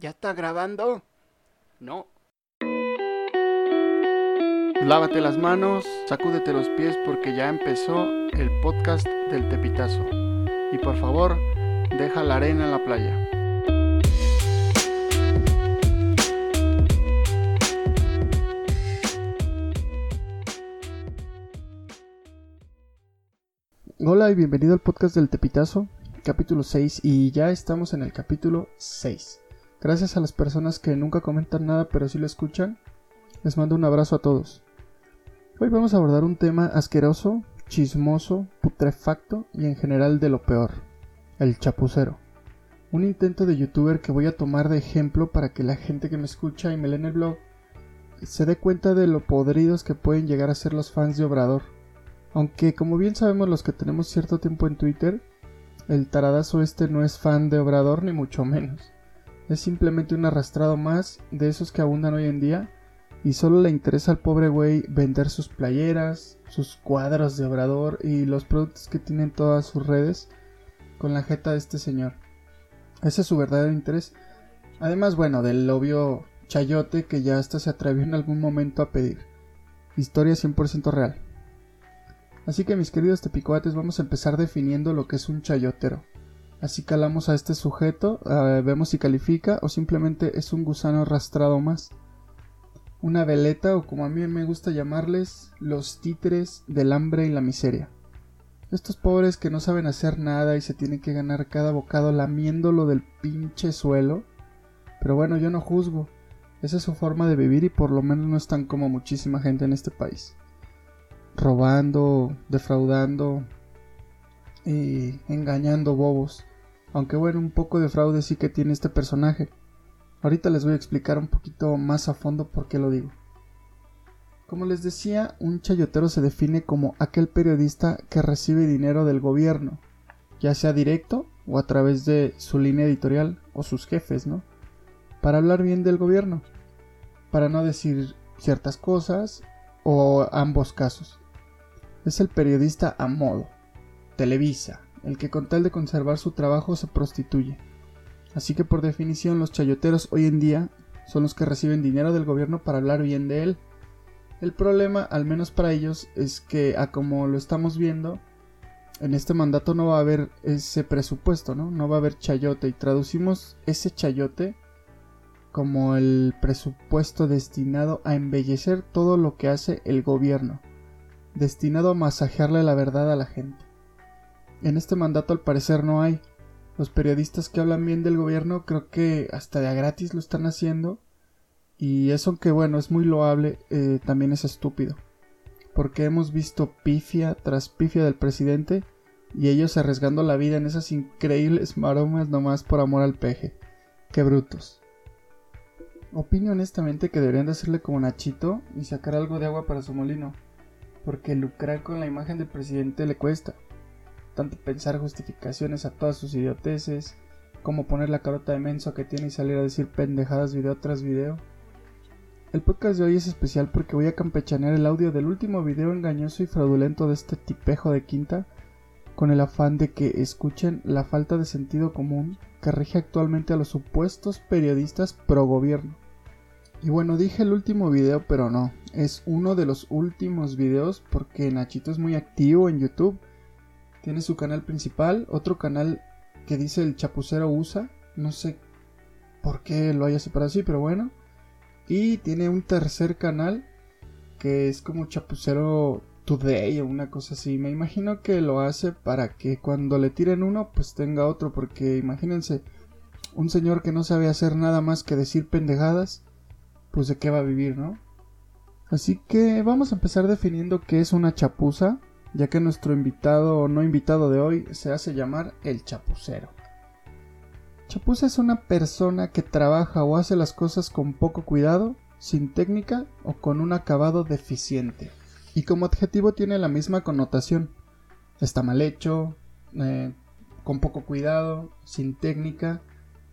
¿Ya está grabando? No. Lávate las manos, sacúdete los pies porque ya empezó el podcast del Tepitazo. Y por favor, deja la arena en la playa. Hola y bienvenido al podcast del Tepitazo, capítulo 6 y ya estamos en el capítulo 6. Gracias a las personas que nunca comentan nada pero sí lo escuchan, les mando un abrazo a todos. Hoy vamos a abordar un tema asqueroso, chismoso, putrefacto y en general de lo peor, el chapucero. Un intento de youtuber que voy a tomar de ejemplo para que la gente que me escucha y me lee en el blog se dé cuenta de lo podridos que pueden llegar a ser los fans de Obrador aunque como bien sabemos los que tenemos cierto tiempo en Twitter, el taradazo este no es fan de Obrador ni mucho menos. Es simplemente un arrastrado más de esos que abundan hoy en día y solo le interesa al pobre güey vender sus playeras, sus cuadros de Obrador y los productos que tienen todas sus redes con la jeta de este señor. Ese es su verdadero interés. Además, bueno, del obvio chayote que ya hasta se atrevió en algún momento a pedir. Historia 100% real. Así que mis queridos tepicoates vamos a empezar definiendo lo que es un chayotero. Así calamos a este sujeto, eh, vemos si califica o simplemente es un gusano arrastrado más. Una veleta o como a mí me gusta llamarles los títeres del hambre y la miseria. Estos pobres que no saben hacer nada y se tienen que ganar cada bocado lamiéndolo del pinche suelo. Pero bueno, yo no juzgo. Esa es su forma de vivir y por lo menos no están como muchísima gente en este país robando, defraudando y engañando bobos. Aunque bueno, un poco de fraude sí que tiene este personaje. Ahorita les voy a explicar un poquito más a fondo por qué lo digo. Como les decía, un chayotero se define como aquel periodista que recibe dinero del gobierno, ya sea directo o a través de su línea editorial o sus jefes, ¿no? Para hablar bien del gobierno, para no decir ciertas cosas o ambos casos es el periodista a modo, Televisa, el que con tal de conservar su trabajo se prostituye. Así que por definición los chayoteros hoy en día son los que reciben dinero del gobierno para hablar bien de él. El problema, al menos para ellos, es que a como lo estamos viendo, en este mandato no va a haber ese presupuesto, ¿no? No va a haber chayote y traducimos ese chayote como el presupuesto destinado a embellecer todo lo que hace el gobierno destinado a masajearle la verdad a la gente. En este mandato al parecer no hay. Los periodistas que hablan bien del gobierno creo que hasta de a gratis lo están haciendo. Y eso que bueno es muy loable, eh, también es estúpido. Porque hemos visto pifia tras pifia del presidente y ellos arriesgando la vida en esas increíbles maromas nomás por amor al peje. Qué brutos. Opino honestamente que deberían de hacerle como Nachito y sacar algo de agua para su molino porque lucrar con la imagen del presidente le cuesta. Tanto pensar justificaciones a todas sus idioteces, como poner la carota de menso que tiene y salir a decir pendejadas video tras video. El podcast de hoy es especial porque voy a campechanear el audio del último video engañoso y fraudulento de este tipejo de quinta, con el afán de que escuchen la falta de sentido común que rige actualmente a los supuestos periodistas pro gobierno. Y bueno, dije el último video, pero no, es uno de los últimos videos porque Nachito es muy activo en YouTube. Tiene su canal principal, otro canal que dice el Chapucero USA, no sé por qué lo haya separado así, pero bueno. Y tiene un tercer canal que es como Chapucero Today o una cosa así. Me imagino que lo hace para que cuando le tiren uno, pues tenga otro, porque imagínense, un señor que no sabe hacer nada más que decir pendejadas pues de qué va a vivir, ¿no? Así que vamos a empezar definiendo qué es una chapuza, ya que nuestro invitado o no invitado de hoy se hace llamar el chapucero. Chapuza es una persona que trabaja o hace las cosas con poco cuidado, sin técnica o con un acabado deficiente. Y como adjetivo tiene la misma connotación. Está mal hecho, eh, con poco cuidado, sin técnica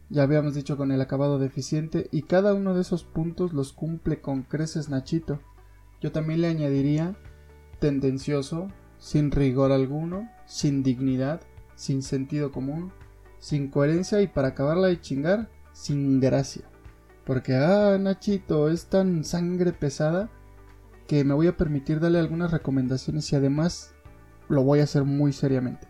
ya habíamos dicho con el acabado deficiente y cada uno de esos puntos los cumple con creces Nachito. Yo también le añadiría tendencioso, sin rigor alguno, sin dignidad, sin sentido común, sin coherencia y para acabarla de chingar, sin gracia. Porque, ah, Nachito, es tan sangre pesada que me voy a permitir darle algunas recomendaciones y además lo voy a hacer muy seriamente.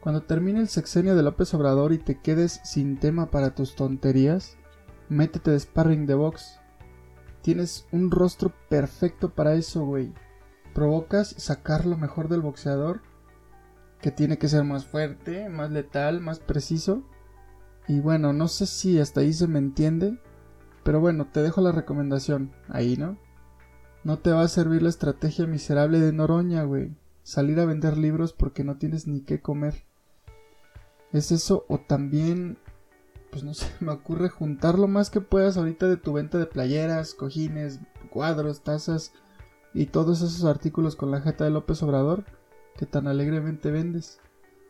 Cuando termine el sexenio de López Obrador y te quedes sin tema para tus tonterías, métete de sparring de box. Tienes un rostro perfecto para eso, güey. Provocas sacar lo mejor del boxeador, que tiene que ser más fuerte, más letal, más preciso. Y bueno, no sé si hasta ahí se me entiende, pero bueno, te dejo la recomendación, ahí, ¿no? No te va a servir la estrategia miserable de Noroña, güey. Salir a vender libros porque no tienes ni qué comer. Es eso, o también, pues no sé, me ocurre juntar lo más que puedas ahorita de tu venta de playeras, cojines, cuadros, tazas y todos esos artículos con la jeta de López Obrador que tan alegremente vendes.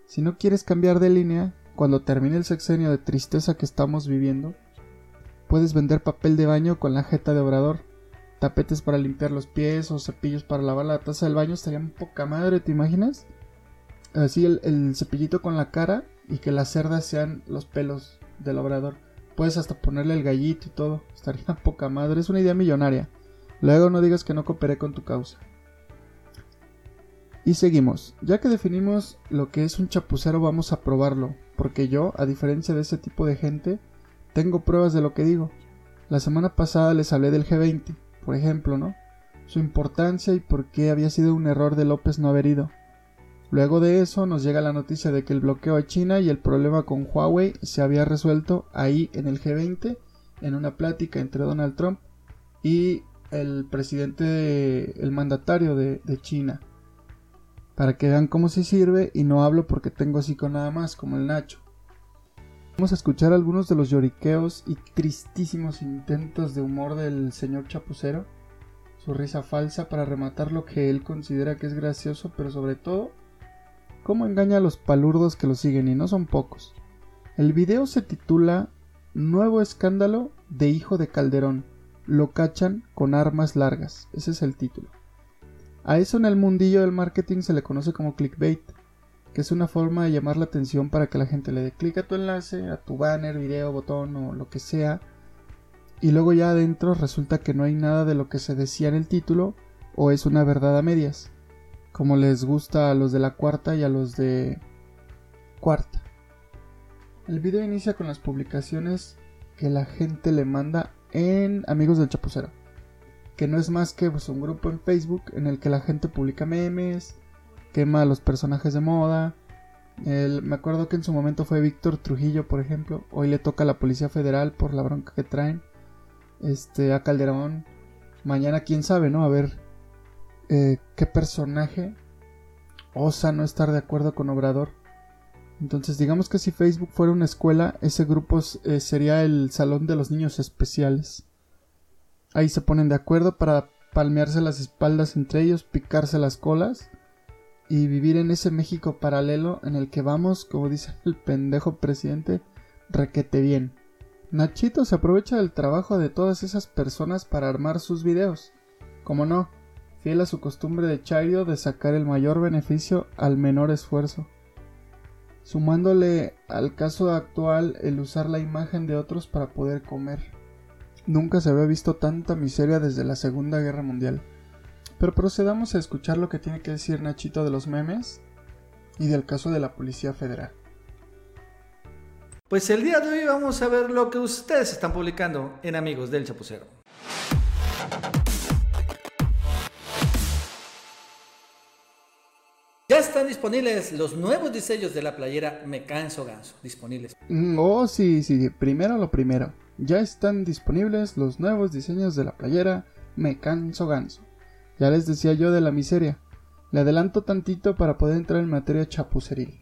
Si no quieres cambiar de línea, cuando termine el sexenio de tristeza que estamos viviendo, puedes vender papel de baño con la jeta de Obrador tapetes para limpiar los pies o cepillos para lavar la taza del baño estarían poca madre, ¿te imaginas? Así el, cepillito con la cara y que las cerdas sean los pelos del obrador. Puedes hasta ponerle el gallito y todo. Estaría poca madre. Es una idea millonaria. Luego no digas que no cooperé con tu causa. Y seguimos. Ya que definimos lo que es un chapucero, vamos a probarlo. Porque yo, a diferencia de ese tipo de gente, tengo pruebas de lo que digo. La semana pasada les hablé del G20 por ejemplo, ¿no? Su importancia y por qué había sido un error de López no haber ido. Luego de eso nos llega la noticia de que el bloqueo a China y el problema con Huawei se había resuelto ahí en el G20 en una plática entre Donald Trump y el presidente, el mandatario de, de, China. Para que vean cómo se sirve y no hablo porque tengo así con nada más, como el Nacho. Vamos a escuchar algunos de los lloriqueos y tristísimos intentos de humor del señor chapucero, su risa falsa para rematar lo que él considera que es gracioso, pero sobre todo, cómo engaña a los palurdos que lo siguen y no son pocos. El video se titula Nuevo escándalo de hijo de Calderón. Lo cachan con armas largas. Ese es el título. A eso en el mundillo del marketing se le conoce como clickbait que es una forma de llamar la atención para que la gente le dé clic a tu enlace, a tu banner, video, botón o lo que sea. Y luego ya adentro resulta que no hay nada de lo que se decía en el título o es una verdad a medias, como les gusta a los de la cuarta y a los de cuarta. El video inicia con las publicaciones que la gente le manda en Amigos del Chapucero, que no es más que pues, un grupo en Facebook en el que la gente publica memes, quema a los personajes de moda. me acuerdo que en su momento fue Víctor Trujillo, por ejemplo. Hoy le toca a la Policía Federal por la bronca que traen. Este, a Calderón. Mañana quién sabe, ¿no? A ver eh, qué personaje osa no estar de acuerdo con Obrador. Entonces, digamos que si Facebook fuera una escuela, ese grupo eh, sería el salón de los niños especiales. Ahí se ponen de acuerdo para palmearse las espaldas entre ellos, picarse las colas y vivir en ese México paralelo en el que vamos, como dice el pendejo presidente, requete bien. Nachito se aprovecha del trabajo de todas esas personas para armar sus videos. Como no, fiel a su costumbre de Chairo de sacar el mayor beneficio al menor esfuerzo. Sumándole al caso actual el usar la imagen de otros para poder comer. Nunca se había visto tanta miseria desde la Segunda Guerra Mundial. Pero procedamos a escuchar lo que tiene que decir Nachito de los memes y del caso de la Policía Federal. Pues el día de hoy vamos a ver lo que ustedes están publicando en Amigos del Chapucero. Están disponibles los nuevos diseños de la playera Me Canso Ganso. Disponibles. Mm, oh, sí, sí. Primero lo primero. Ya están disponibles los nuevos diseños de la playera Me Canso Ganso. Ya les decía yo de la miseria. Le adelanto tantito para poder entrar en materia chapuceril.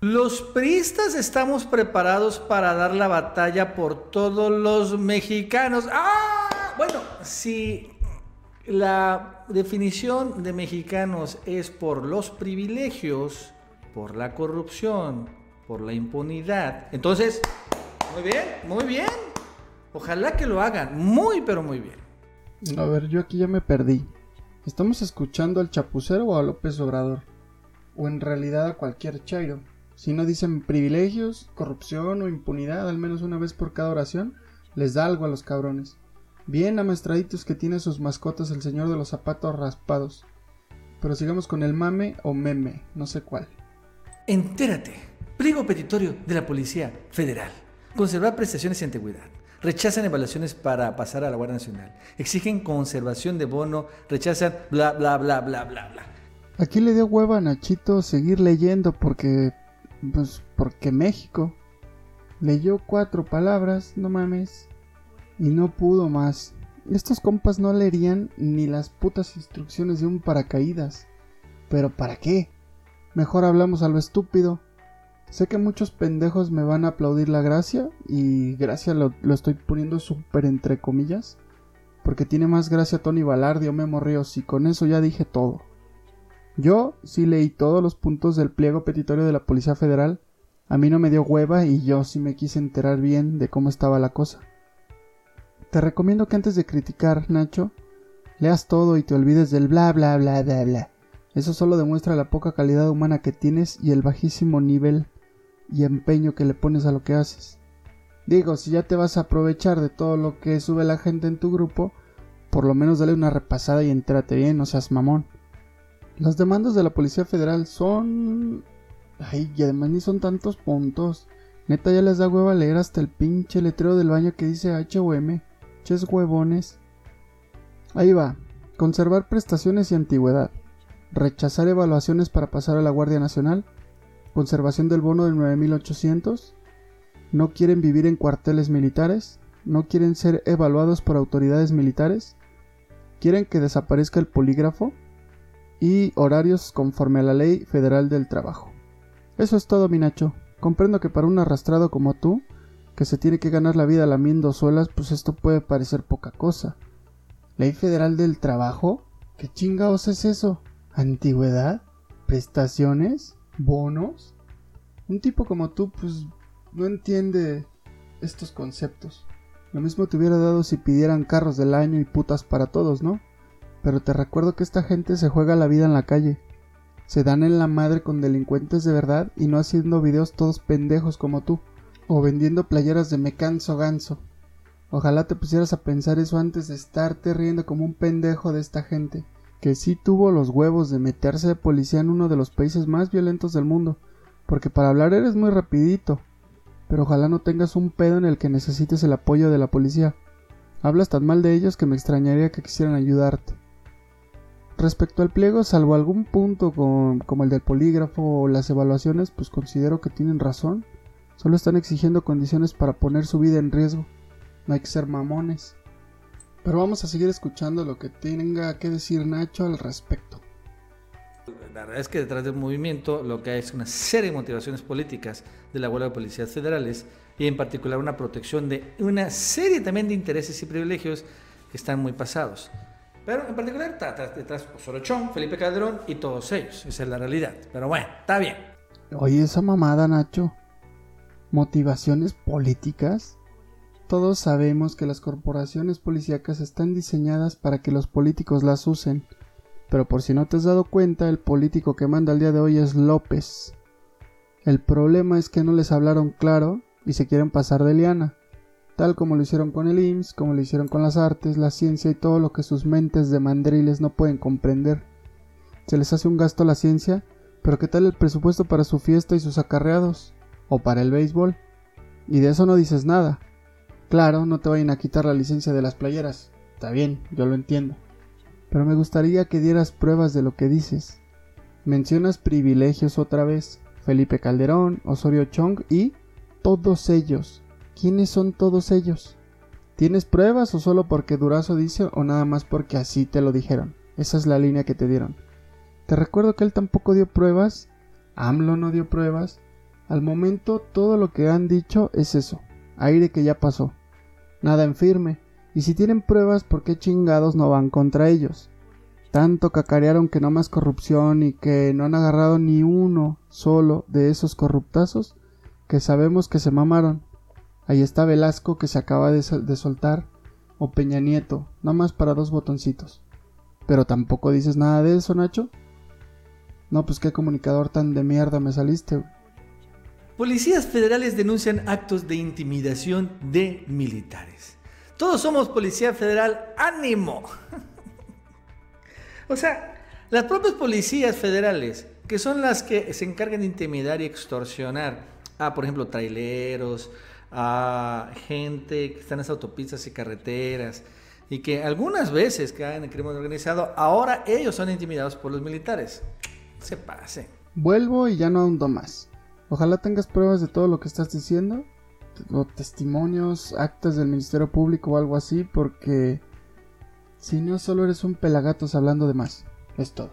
Los priistas estamos preparados para dar la batalla por todos los mexicanos. ¡Ah! Bueno, si la definición de mexicanos es por los privilegios, por la corrupción, por la impunidad, entonces, muy bien, muy bien. Ojalá que lo hagan, muy pero muy bien. A ver, yo aquí ya me perdí. ¿Estamos escuchando al chapucero o a López Obrador? ¿O en realidad a cualquier chairo? Si no dicen privilegios, corrupción o impunidad al menos una vez por cada oración, les da algo a los cabrones. Bien amaestraditos que tiene sus mascotas el señor de los zapatos raspados. Pero sigamos con el mame o meme, no sé cuál. Entérate. Pliego petitorio de la Policía Federal. Conservar prestaciones y antigüedad. Rechazan evaluaciones para pasar a la Guardia Nacional. Exigen conservación de bono. Rechazan bla, bla, bla, bla, bla, bla. Aquí le dio hueva a Nachito seguir leyendo porque... Pues porque México. Leyó cuatro palabras, no mames. Y no pudo más. Estos compas no leerían ni las putas instrucciones de un paracaídas. Pero ¿para qué? Mejor hablamos a lo estúpido. Sé que muchos pendejos me van a aplaudir la gracia, y gracia lo, estoy poniendo súper entre comillas, porque tiene más gracia Tony Balardi o Memo Ríos, y con eso ya dije todo. Yo sí leí todos los puntos del pliego petitorio de la Policía Federal, a mí no me dio hueva y yo sí me quise enterar bien de cómo estaba la cosa. Te recomiendo que antes de criticar, Nacho, leas todo y te olvides del bla bla bla bla bla. Eso solo demuestra la poca calidad humana que tienes y el bajísimo nivel y empeño que le pones a lo que haces. Digo, si ya te vas a aprovechar de todo lo que sube la gente en tu grupo, por lo menos dale una repasada y entérate bien, no seas mamón. Las demandas de la Policía Federal son... Ay, y además ni son tantos puntos. Neta ya les da hueva leer hasta el pinche letrero del baño que dice HUM. Huevones. Ahí va. Conservar prestaciones y antigüedad. Rechazar evaluaciones para pasar a la Guardia Nacional. Conservación del bono del 9800. No quieren vivir en cuarteles militares. No quieren ser evaluados por autoridades militares. Quieren que desaparezca el polígrafo. Y horarios conforme a la ley federal del trabajo. Eso es todo, Minacho. Comprendo que para un arrastrado como tú, que se tiene que ganar la vida lamiendo suelas, pues esto puede parecer poca cosa. ¿Ley Federal del Trabajo? ¿Qué chingados es eso? ¿Antigüedad? ¿Prestaciones? ¿Bonos? Un tipo como tú, pues, no entiende estos conceptos. Lo mismo te hubiera dado si pidieran carros del año y putas para todos, ¿no? Pero te recuerdo que esta gente se juega la vida en la calle. Se dan en la madre con delincuentes de verdad y no haciendo videos todos pendejos como tú o vendiendo playeras de me canso ganso. Ojalá te pusieras a pensar eso antes de estarte riendo como un pendejo de esta gente, que sí tuvo los huevos de meterse de policía en uno de los países más violentos del mundo, porque para hablar eres muy rapidito, pero ojalá no tengas un pedo en el que necesites el apoyo de la policía. Hablas tan mal de ellos que me extrañaría que quisieran ayudarte. Respecto al pliego, salvo algún punto como el del polígrafo o las evaluaciones, pues considero que tienen razón Solo están exigiendo condiciones para poner su vida en riesgo. No hay que ser mamones. Pero vamos a seguir escuchando lo que tenga que decir Nacho al respecto. La verdad es que detrás del movimiento lo que hay es una serie de motivaciones políticas de la huelga de policías federales y en particular una protección de una serie también de intereses y privilegios que están muy pasados. Pero en particular está detrás Osorio Chong, Felipe Calderón y todos ellos. Esa es la realidad. Pero bueno, está bien. Oye, esa mamada, Nacho motivaciones políticas? Todos sabemos que las corporaciones policíacas están diseñadas para que los políticos las usen, pero por si no te has dado cuenta, el político que manda el día de hoy es López. El problema es que no les hablaron claro y se quieren pasar de liana, tal como lo hicieron con el IMSS, como lo hicieron con las artes, la ciencia y todo lo que sus mentes de mandriles no pueden comprender. Se les hace un gasto a la ciencia, pero ¿qué tal el presupuesto para su fiesta y sus acarreados? O para el béisbol. Y de eso no dices nada. Claro, no te vayan a quitar la licencia de las playeras. Está bien, yo lo entiendo. Pero me gustaría que dieras pruebas de lo que dices. Mencionas privilegios otra vez. Felipe Calderón, Osorio Chong y todos ellos. ¿Quiénes son todos ellos? ¿Tienes pruebas o solo porque Durazo dice o nada más porque así te lo dijeron? Esa es la línea que te dieron. Te recuerdo que él tampoco dio pruebas, AMLO no dio pruebas, al momento todo lo que han dicho es eso, aire que ya pasó. Nada en firme, y si tienen pruebas, ¿por qué chingados no van contra ellos? Tanto cacarearon que no más corrupción y que no han agarrado ni uno solo de esos corruptazos que sabemos que se mamaron. Ahí está Velasco que se acaba de, soltar, o Peña Nieto, no más para dos botoncitos. Pero tampoco dices nada de eso, Nacho. No, pues qué comunicador tan de mierda me saliste. Policías federales denuncian actos de intimidación de militares. Todos somos policía federal, ánimo. o sea, las propias policías federales, que son las que se encargan de intimidar y extorsionar a, por ejemplo, traileros, a gente que está en las autopistas y carreteras, y que algunas veces caen en crimen organizado, ahora ellos son intimidados por los militares. Se pase. Vuelvo y ya no ahondo más. Ojalá tengas pruebas de todo lo que estás diciendo, o testimonios, actas del Ministerio Público o algo así, porque si no solo eres un pelagatos hablando de más, es todo.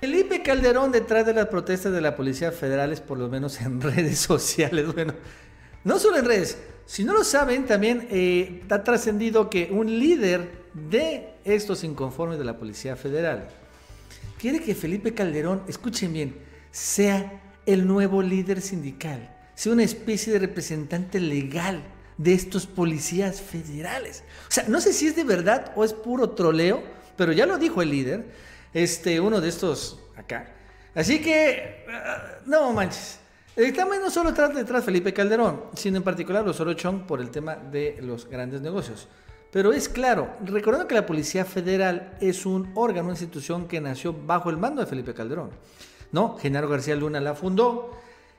Felipe Calderón detrás de las protestas de la Policía Federal es por lo menos en redes sociales. Bueno, no solo en redes, si no lo saben, también eh, ha trascendido que un líder de estos inconformes de la Policía Federal quiere que Felipe Calderón, escuchen bien, sea el nuevo líder sindical, sea una especie de representante legal de estos policías federales. O sea, no sé si es de verdad o es puro troleo, pero ya lo dijo el líder, este, uno de estos acá. Así que, ah, no manches. El tema no solo trata detrás Felipe Calderón, sino en particular los Orochón por el tema de los grandes negocios. Pero es claro, recordando que la Policía Federal es un órgano, una institución que nació bajo el mando de Felipe Calderón. ¿No? Genaro García Luna la fundó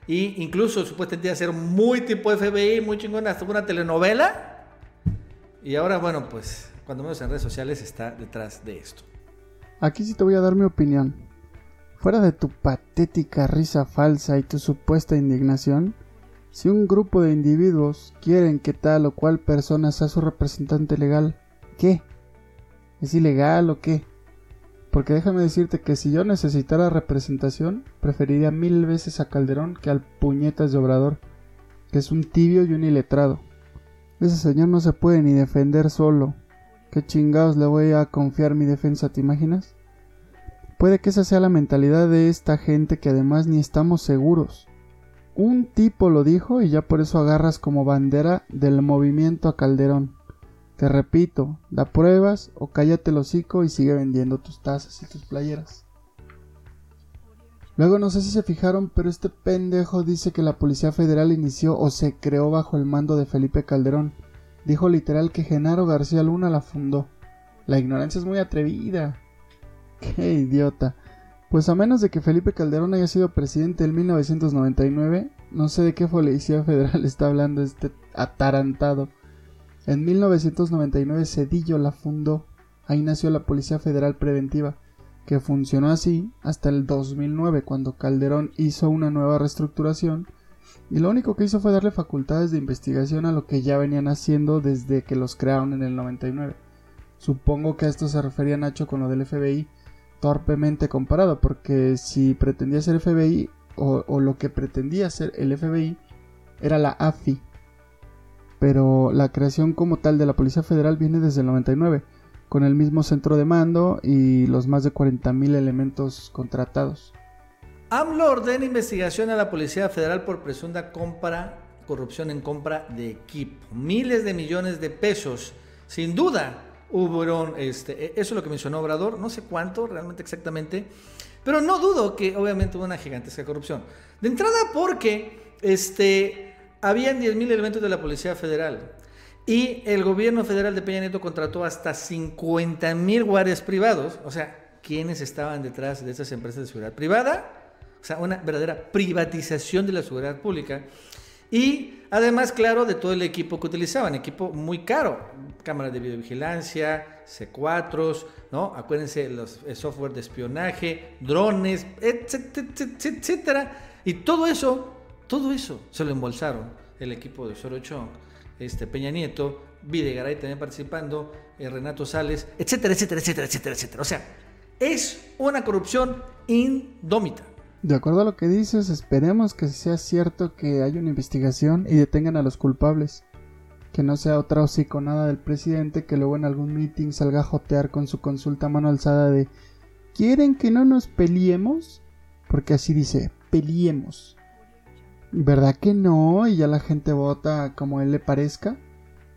y incluso supuestamente iba a ser muy tipo FBI, muy chingona, hasta una telenovela. Y ahora, bueno, pues cuando menos en redes sociales está detrás de esto. Aquí sí te voy a dar mi opinión. Fuera de tu patética risa falsa y tu supuesta indignación, si un grupo de individuos quieren que tal o cual persona sea su representante legal, ¿qué? ¿Es ilegal o qué? Porque déjame decirte que si yo necesitara representación, preferiría mil veces a Calderón que al puñetas de Obrador, que es un tibio y un iletrado. Ese señor no se puede ni defender solo. ¿Qué chingados le voy a confiar mi defensa, te imaginas? Puede que esa sea la mentalidad de esta gente que además ni estamos seguros. Un tipo lo dijo y ya por eso agarras como bandera del movimiento a Calderón. Te repito, da pruebas o cállate el hocico y sigue vendiendo tus tazas y tus playeras. Luego no sé si se fijaron, pero este pendejo dice que la Policía Federal inició o se creó bajo el mando de Felipe Calderón. Dijo literal que Genaro García Luna la fundó. La ignorancia es muy atrevida. Qué idiota. Pues a menos de que Felipe Calderón haya sido presidente en 1999, no sé de qué Policía Federal está hablando este atarantado. En 1999 Cedillo la fundó, ahí nació la Policía Federal Preventiva, que funcionó así hasta el 2009 cuando Calderón hizo una nueva reestructuración y lo único que hizo fue darle facultades de investigación a lo que ya venían haciendo desde que los crearon en el 99. Supongo que a esto se refería Nacho con lo del FBI, torpemente comparado, porque si pretendía ser FBI o, o lo que pretendía ser el FBI era la AFI, pero la creación como tal de la Policía Federal viene desde el 99, con el mismo centro de mando y los más de 40.000 elementos contratados. AMLO ordena investigación a la Policía Federal por presunta compra, corrupción en compra de equipo. Miles de millones de pesos. Sin duda hubo, este, e, eso es lo que mencionó Obrador, no sé cuánto realmente exactamente, pero no dudo que obviamente hubo una gigantesca corrupción. De entrada porque este, habían 10.000 elementos de la Policía Federal y el gobierno federal de Peña Nieto contrató hasta 50.000 guardias privados. O sea, ¿quiénes estaban detrás de esas empresas de seguridad privada? O sea, una verdadera privatización de la seguridad pública. Y además, claro, de todo el equipo que utilizaban, equipo muy caro, cámaras de videovigilancia, C4, ¿no? Acuérdense los software de espionaje, drones, etcétera, etcétera. Y todo eso todo eso se lo embolsaron el equipo de Sorochón, este Peña Nieto, Videgaray también participando, eh, Renato Sales, etcétera, etcétera, etcétera, etcétera, etcétera. O sea, es una corrupción indómita. De acuerdo a lo que dices, esperemos que sea cierto que haya una investigación y detengan a los culpables. Que no sea otra nada del presidente que luego en algún meeting salga a jotear con su consulta mano alzada de ¿Quieren que no nos peleemos? Porque así dice, peleemos. ¿Verdad que no? Y ya la gente vota como él le parezca.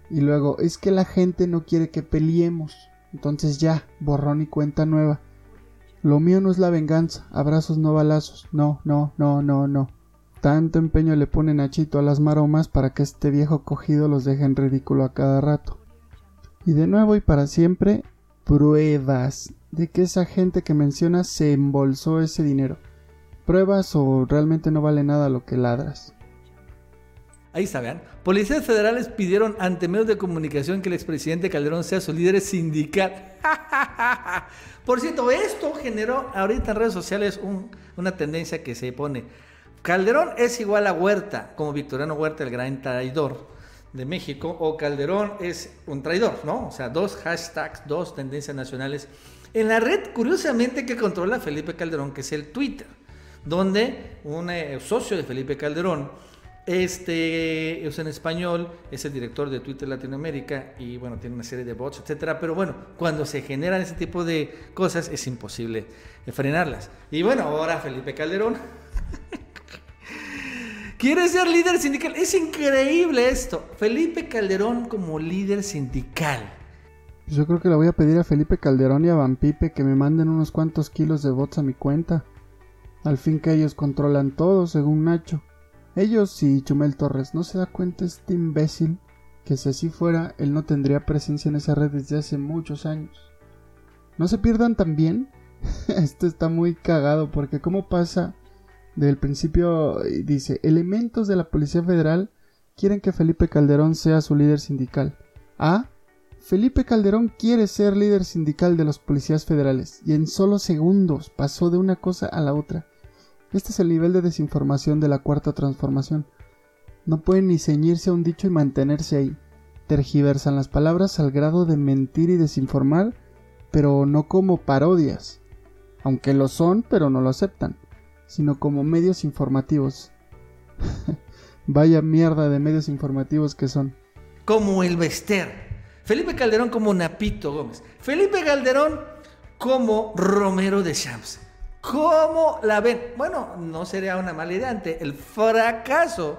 Y luego, es que la gente no quiere que peleemos. Entonces ya, borrón y cuenta nueva. Lo mío no es la venganza, abrazos no balazos. No, no, no, no, no. Tanto empeño le pone Nachito a las maromas para que este viejo cogido los deje en ridículo a cada rato. Y de nuevo y para siempre, pruebas de que esa gente que menciona se embolsó ese dinero. Pruebas o realmente no vale nada lo que ladras. Ahí está, vean. Policías federales pidieron ante medios de comunicación que el expresidente Calderón sea su líder sindical. Por cierto, esto generó ahorita en redes sociales una tendencia que se pone. Calderón es igual a Huerta, como Victoriano Huerta, el gran traidor de México, o Calderón es un traidor, ¿no? O sea, dos hashtags, dos tendencias nacionales. En la red, curiosamente, que controla Felipe Calderón, que es el Twitter, donde un eh, socio de Felipe Calderón, este es en español, es el director de Twitter Latinoamérica y bueno, tiene una serie de bots, etcétera. Pero bueno, cuando se generan ese tipo de cosas es imposible frenarlas. Y bueno, ahora Felipe Calderón quiere ser líder sindical. Es increíble esto. Felipe Calderón como líder sindical. Yo creo que le voy a pedir a Felipe Calderón y a Vampipe que me manden unos cuantos kilos de bots a mi cuenta. Al fin que ellos controlan todo, según Nacho. Ellos y Chumel Torres, ¿no se da cuenta este imbécil? Que si así fuera, él no tendría presencia en esa red desde hace muchos años. No se pierdan también. Esto está muy cagado porque cómo pasa del principio dice, elementos de la Policía Federal quieren que Felipe Calderón sea su líder sindical. A. Felipe Calderón quiere ser líder sindical de los policías federales y en solo segundos pasó de una cosa a la otra. Este es el nivel de desinformación de la cuarta transformación. No pueden ni ceñirse a un dicho y mantenerse ahí. Tergiversan las palabras al grado de mentir y desinformar, pero no como parodias. Aunque lo son, pero no lo aceptan, sino como medios informativos. Vaya mierda de medios informativos que son. Como el Bester. Felipe Calderón como Napito Gómez. Felipe Calderón como Romero de Champs. ¿Cómo la ven? Bueno, no sería una mala idea ante el fracaso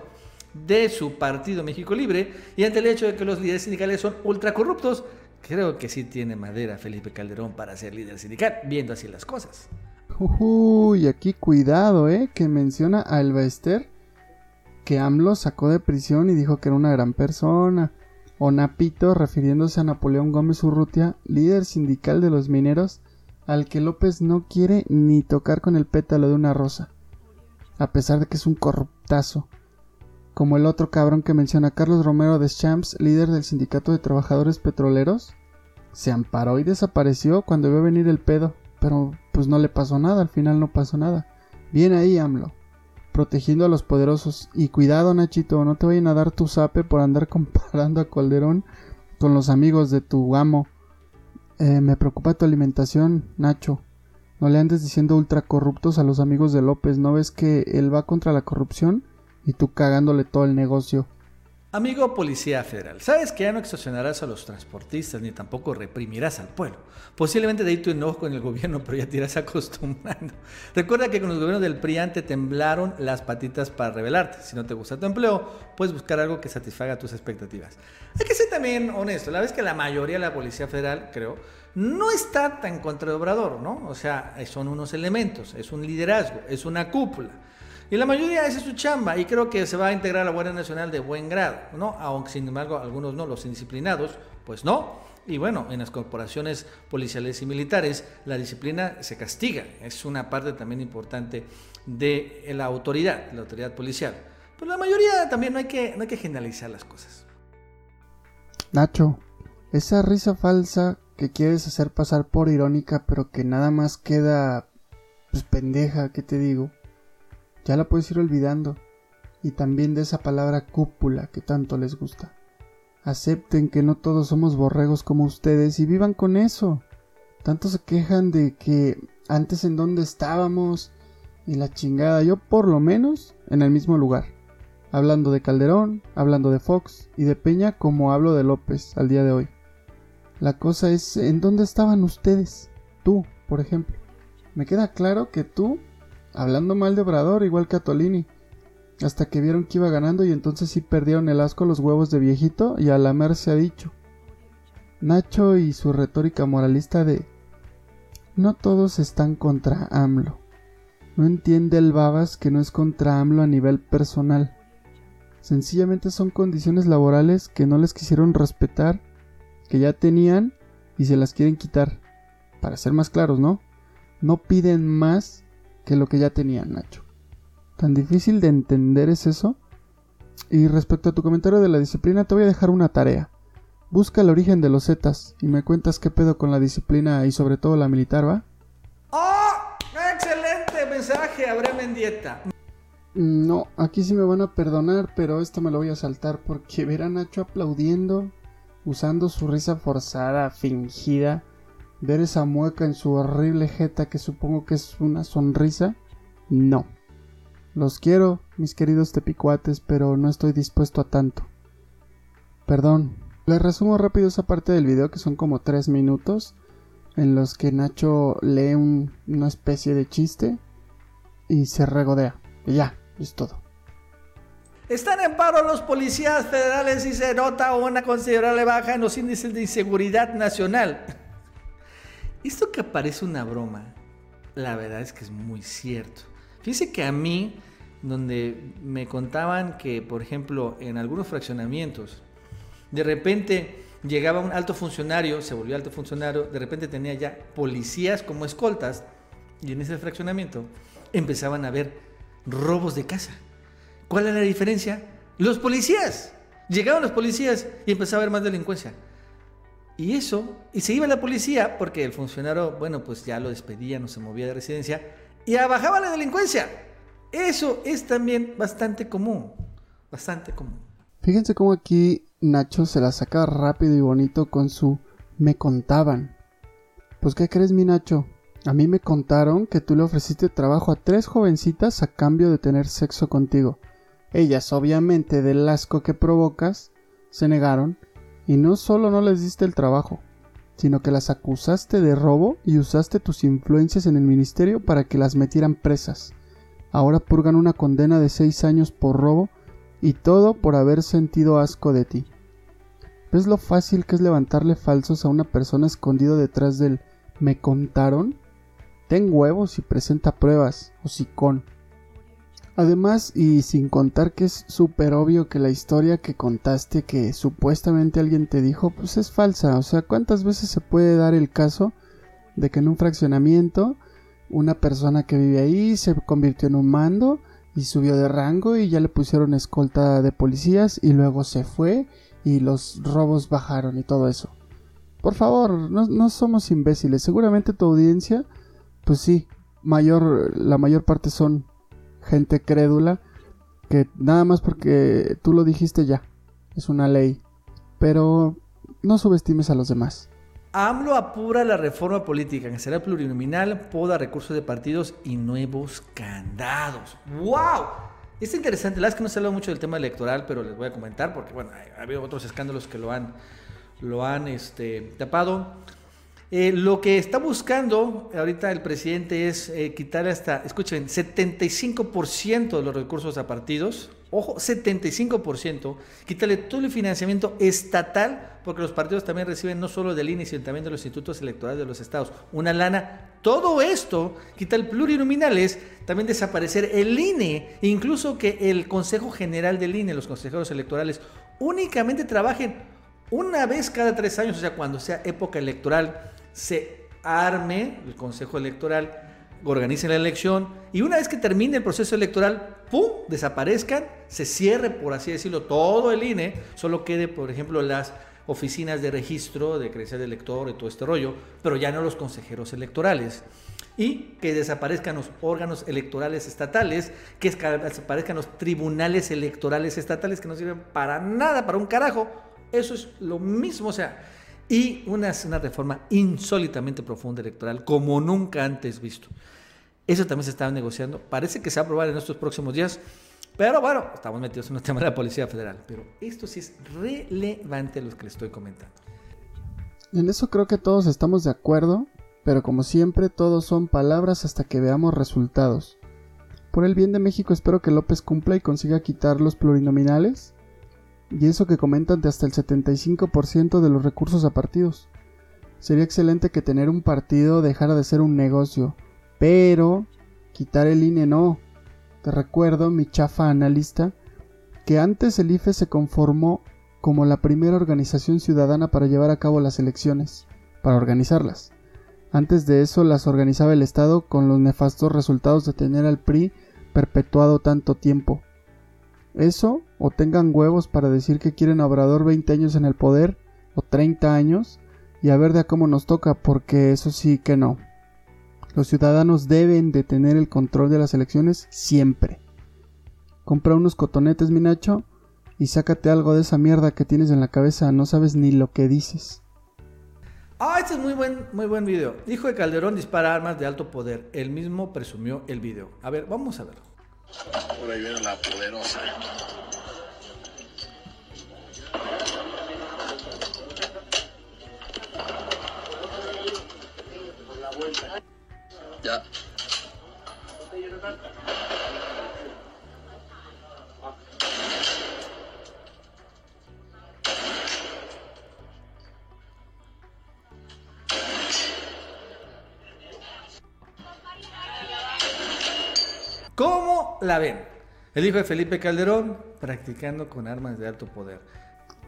de su partido México Libre y ante el hecho de que los líderes sindicales son ultra corruptos. Creo que sí tiene madera Felipe Calderón para ser líder sindical, viendo así las cosas. Uy, aquí cuidado, ¿eh? Que menciona a Elba Ester, que AMLO sacó de prisión y dijo que era una gran persona. O Napito, refiriéndose a Napoleón Gómez Urrutia, líder sindical de los mineros, al que López no quiere ni tocar con el pétalo de una rosa, a pesar de que es un corruptazo. Como el otro cabrón que menciona Carlos Romero de Champs, líder del sindicato de trabajadores petroleros, se amparó y desapareció cuando vio venir el pedo, pero pues no le pasó nada, al final no pasó nada. Bien ahí, AMLO, protegiendo a los poderosos. Y cuidado, Nachito, no te vayan a dar tu zape por andar comparando a Calderón con los amigos de tu amo. Eh, me preocupa tu alimentación, Nacho. No le andes diciendo ultra corruptos a los amigos de López. ¿No ves que él va contra la corrupción? Y tú cagándole todo el negocio. Amigo Policía Federal, sabes que ya no extorsionarás a los transportistas ni tampoco reprimirás al pueblo. Posiblemente de ahí tu enojo con el gobierno, pero ya te irás acostumbrando. Recuerda que con los gobiernos del PRIAN te temblaron las patitas para rebelarte. Si no te gusta tu empleo, puedes buscar algo que satisfaga tus expectativas. Hay que ser también honesto. La vez que la mayoría de la Policía Federal, creo, no está tan contra ¿no? O sea, son unos elementos, es un liderazgo, es una cúpula. Y la mayoría esa es su chamba y creo que se va a integrar a la Guardia Nacional de buen grado, ¿no? Aunque sin embargo algunos no, los indisciplinados, pues no. Y bueno, en las corporaciones policiales y militares la disciplina se castiga, es una parte también importante de la autoridad, la autoridad policial. Pero la mayoría también no hay que, no hay que generalizar las cosas. Nacho, esa risa falsa que quieres hacer pasar por irónica pero que nada más queda pues pendeja, ¿qué te digo? Ya la puedes ir olvidando. Y también de esa palabra cúpula que tanto les gusta. Acepten que no todos somos borregos como ustedes y vivan con eso. Tanto se quejan de que antes en dónde estábamos y la chingada. Yo por lo menos en el mismo lugar. Hablando de Calderón, hablando de Fox y de Peña como hablo de López al día de hoy. La cosa es en dónde estaban ustedes. Tú, por ejemplo. Me queda claro que tú hablando mal de Obrador, igual que a Tolini. Hasta que vieron que iba ganando y entonces sí perdieron el asco los huevos de viejito y a la se ha dicho. Nacho y su retórica moralista de no todos están contra AMLO. No entiende el babas que no es contra AMLO a nivel personal. Sencillamente son condiciones laborales que no les quisieron respetar, que ya tenían y se las quieren quitar. Para ser más claros, ¿no? No piden más que lo que ya tenían, Nacho. Tan difícil de entender es eso. Y respecto a tu comentario de la disciplina, te voy a dejar una tarea. Busca el origen de los Zetas y me cuentas qué pedo con la disciplina y sobre todo la militar, ¿va? ¡Oh! ¡Excelente mensaje, Abraham Mendieta! No, aquí sí me van a perdonar, pero esto me lo voy a saltar porque ver a Nacho aplaudiendo, usando su risa forzada, fingida, ver esa mueca en su horrible jeta que supongo que es una sonrisa, no. Los quiero, mis queridos tepicuates, pero no estoy dispuesto a tanto. Perdón. Les resumo rápido esa parte del video que son como 3 minutos en los que Nacho lee una especie de chiste y se regodea. Y ya, es todo. Están en paro los policías federales y se nota una considerable baja en los índices de inseguridad nacional. Esto que parece una broma, la verdad es que es muy cierto. Fíjese que a mí, donde me contaban que, por ejemplo, en algunos fraccionamientos, de repente llegaba un alto funcionario, se volvió alto funcionario, de repente tenía ya policías como escoltas, y en ese fraccionamiento empezaban a haber robos de casa. ¿Cuál es la diferencia? Los policías. Llegaban los policías y empezaba a haber más delincuencia. Y eso, y se iba la policía porque el funcionario, bueno, pues ya lo despedía, no se movía de residencia, y bajaba la delincuencia. Eso es también bastante común, bastante común. Fíjense cómo aquí Nacho se la saca rápido y bonito con su me contaban. Pues ¿qué crees mi Nacho? A mí me contaron que tú le ofreciste trabajo a tres jovencitas a cambio de tener sexo contigo. Ellas, obviamente, del asco que provocas, se negaron y no solo no les diste el trabajo, sino que las acusaste de robo y usaste tus influencias en el ministerio para que las metieran presas. Ahora purgan una condena de seis años por robo y todo por haber sentido asco de ti. ¿Ves lo fácil que es levantarle falsos a una persona escondido detrás del me contaron? Ten huevos y presenta pruebas, hocicón. Además, y sin contar que es súper obvio que la historia que contaste que supuestamente alguien te dijo, pues es falsa. O sea, ¿cuántas veces se puede dar el caso de que en un fraccionamiento una persona que vive ahí se convirtió en un mando y subió de rango y ya le pusieron escolta de policías y luego se fue y los robos bajaron y todo eso? Por favor, no, no somos imbéciles. Seguramente tu audiencia, pues sí, mayor, la mayor parte son gente crédula que nada más porque tú lo dijiste ya, es una ley. Pero no subestimes a los demás. AMLO apura la reforma política, que será plurinominal, poda recursos de partidos y nuevos candados. ¡Wow! Es interesante, la verdad es que no se habla mucho del tema electoral, pero les voy a comentar porque, bueno, ha habido otros escándalos que lo han, lo han este, tapado. Eh, lo que está buscando ahorita el presidente es eh, quitar hasta, escuchen, 75% de los recursos a partidos. Ojo, 75%. Quitarle todo el financiamiento estatal, porque los partidos también reciben no solo del INE, sino también de los institutos electorales de los estados. Una lana. Todo esto, quitar plurinominales, también desaparecer el INE, incluso que el Consejo General del INE, los consejeros electorales, únicamente trabajen una vez cada tres años, o sea, cuando sea época electoral se arme el Consejo Electoral, organice la elección y una vez que termine el proceso electoral, ¡pum!, desaparezcan, se cierre, por así decirlo, todo el INE, solo quede, por ejemplo, las oficinas de registro, de credencial de elector y todo este rollo, pero ya no los consejeros electorales. Y que desaparezcan los órganos electorales estatales, que desaparezcan los tribunales electorales estatales que no sirven para nada, para un carajo. Eso es lo mismo, o sea, y una, una reforma insólitamente profunda electoral como nunca antes visto. Eso también se estaba negociando. Parece que se va a aprobar en estos próximos días. Pero bueno, estamos metidos en el tema de la Policía Federal. Pero esto sí es relevante lo que les estoy comentando. En eso creo que todos estamos de acuerdo. Pero como siempre, todos son palabras hasta que veamos resultados. Por el bien de México espero que López cumpla y consiga quitar los plurinominales y eso que comentan de hasta el 75% de los recursos a partidos. Sería excelente que tener un partido dejara de ser un negocio, pero quitar el INE no. Te recuerdo, mi chafa analista, que antes el IFE se conformó como la primera organización ciudadana para llevar a cabo las elecciones, para organizarlas. Antes de eso las organizaba el Estado con los nefastos resultados de tener al PRI perpetuado tanto tiempo. Eso, o tengan huevos para decir que quieren a Obrador 20 años en el poder, o 30 años, y a ver de a cómo nos toca, porque eso sí que no. Los ciudadanos deben de tener el control de las elecciones siempre. Compra unos cotonetes, mi Nacho, y sácate algo de esa mierda que tienes en la cabeza, no sabes ni lo que dices. Ah, este es muy buen, muy buen video. Hijo de Calderón dispara armas de alto poder. Él mismo presumió el video. A ver, vamos a verlo. Por ahí viene la poderosa. Ya. La ven? El hijo de Felipe Calderón practicando con armas de alto poder.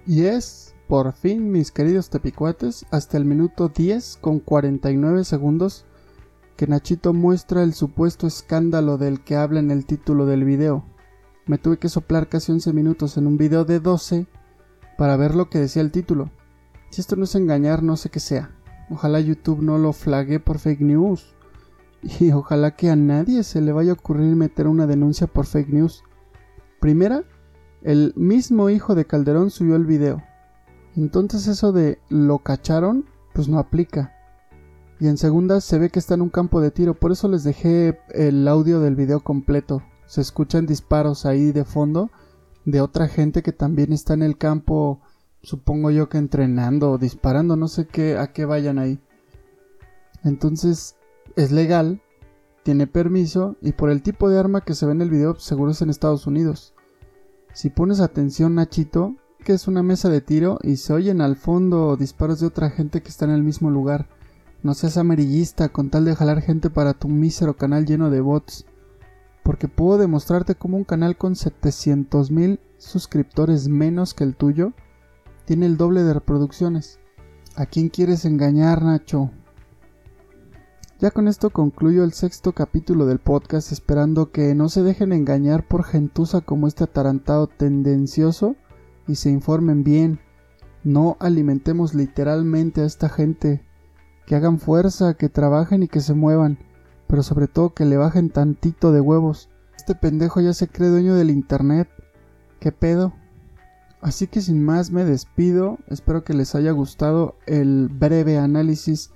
Y es, por fin, mis queridos tepicuates, hasta el minuto 10 con 49 segundos que Nachito muestra el supuesto escándalo del que habla en el título del video. Me tuve que soplar casi 11 minutos en un video de 12 para ver lo que decía el título. Si esto no es engañar, no sé qué sea. Ojalá YouTube no lo flague por fake news. Y ojalá que a nadie se le vaya a ocurrir meter una denuncia por fake news. Primera, el mismo hijo de Calderón subió el video. Entonces eso de lo cacharon, pues no aplica. Y en segunda se ve que está en un campo de tiro, por eso les dejé el audio del video completo. Se escuchan disparos ahí de fondo de otra gente que también está en el campo, supongo yo que entrenando o disparando, no sé qué a qué vayan ahí. Entonces es legal, tiene permiso y por el tipo de arma que se ve en el video seguro es en Estados Unidos. Si pones atención Nachito, que es una mesa de tiro y se oyen al fondo disparos de otra gente que está en el mismo lugar. No seas amarillista con tal de jalar gente para tu mísero canal lleno de bots. Porque puedo demostrarte cómo un canal con 700 mil suscriptores menos que el tuyo tiene el doble de reproducciones. ¿A quién quieres engañar, Nacho? Ya con esto concluyo el sexto capítulo del podcast esperando que no se dejen engañar por gentuza como este atarantado tendencioso y se informen bien. No alimentemos literalmente a esta gente que hagan fuerza, que trabajen y que se muevan, pero sobre todo que le bajen tantito de huevos. Este pendejo ya se cree dueño del internet. ¿Qué pedo? Así que sin más me despido, espero que les haya gustado el breve análisis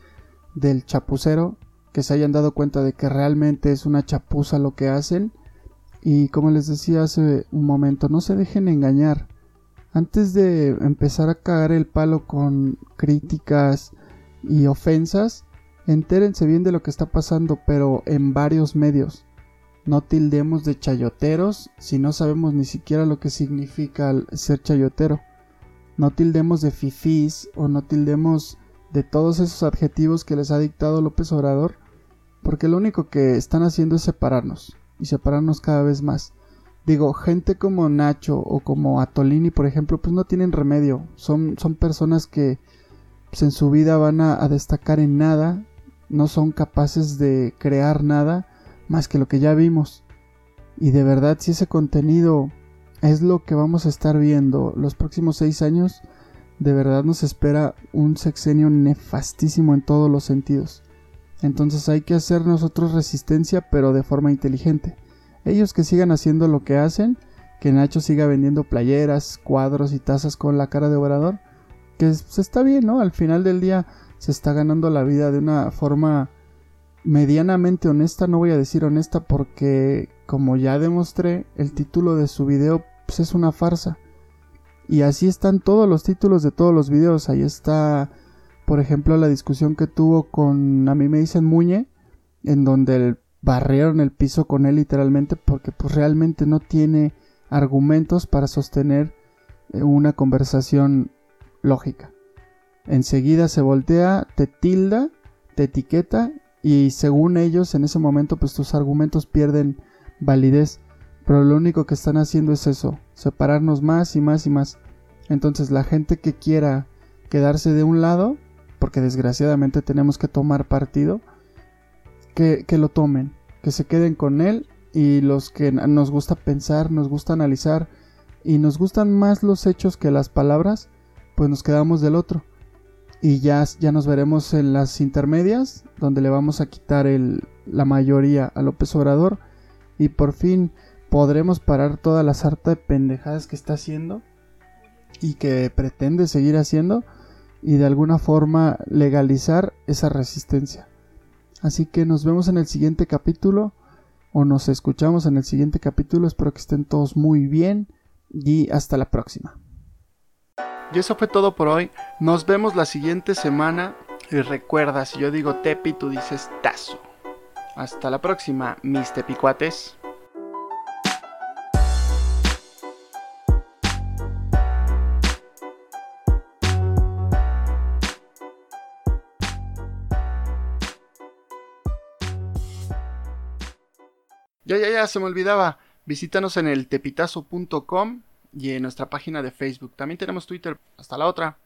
del chapucero, que se hayan dado cuenta de que realmente es una chapuza lo que hacen. Y como les decía hace un momento, no se dejen engañar. Antes de empezar a cagar el palo con críticas, y ofensas, entérense bien de lo que está pasando, pero en varios medios. No tildemos de chayoteros si no sabemos ni siquiera lo que significa ser chayotero. No tildemos de fifís o no tildemos de todos esos adjetivos que les ha dictado López Obrador, porque lo único que están haciendo es separarnos y separarnos cada vez más. Digo, gente como Nacho o como Atolini, por ejemplo, pues no tienen remedio. Son, son personas que pues en su vida van a, destacar en nada, no son capaces de crear nada más que lo que ya vimos. Y de verdad, si ese contenido es lo que vamos a estar viendo los próximos seis años, de verdad nos espera un sexenio nefastísimo en todos los sentidos. Entonces hay que hacer nosotros resistencia, pero de forma inteligente. Ellos que sigan haciendo lo que hacen, que Nacho siga vendiendo playeras, cuadros y tazas con la cara de orador, que se está bien, ¿no? Al final del día se está ganando la vida de una forma medianamente honesta, no voy a decir honesta porque como ya demostré, el título de su video pues, es una farsa. Y así están todos los títulos de todos los videos. Ahí está, por ejemplo, la discusión que tuvo con, a mí me dicen Muñe, en donde barrieron el piso con él literalmente porque pues realmente no tiene argumentos para sostener eh, una conversación lógica. Enseguida se voltea, te tilda, te etiqueta y según ellos en ese momento pues tus argumentos pierden validez. Pero lo único que están haciendo es eso, separarnos más y más y más. Entonces la gente que quiera quedarse de un lado, porque desgraciadamente tenemos que tomar partido, que, que lo tomen, que se queden con él y los que nos gusta pensar, nos gusta analizar y nos gustan más los hechos que las palabras, pues nos quedamos del otro. Y ya, ya nos veremos en las intermedias, donde le vamos a quitar el, la mayoría a López Obrador y por fin podremos parar toda la sarta de pendejadas que está haciendo y que pretende seguir haciendo y de alguna forma legalizar esa resistencia. Así que nos vemos en el siguiente capítulo o nos escuchamos en el siguiente capítulo. Espero que estén todos muy bien y hasta la próxima. Y eso fue todo por hoy. Nos vemos la siguiente semana. Y recuerda, si yo digo tepi, tú dices tazo. Hasta la próxima, mis tepicuates. Ya, ya, ya, se me olvidaba. Visítanos en el tepitazo.com y en nuestra página de Facebook. También tenemos Twitter. Hasta la otra.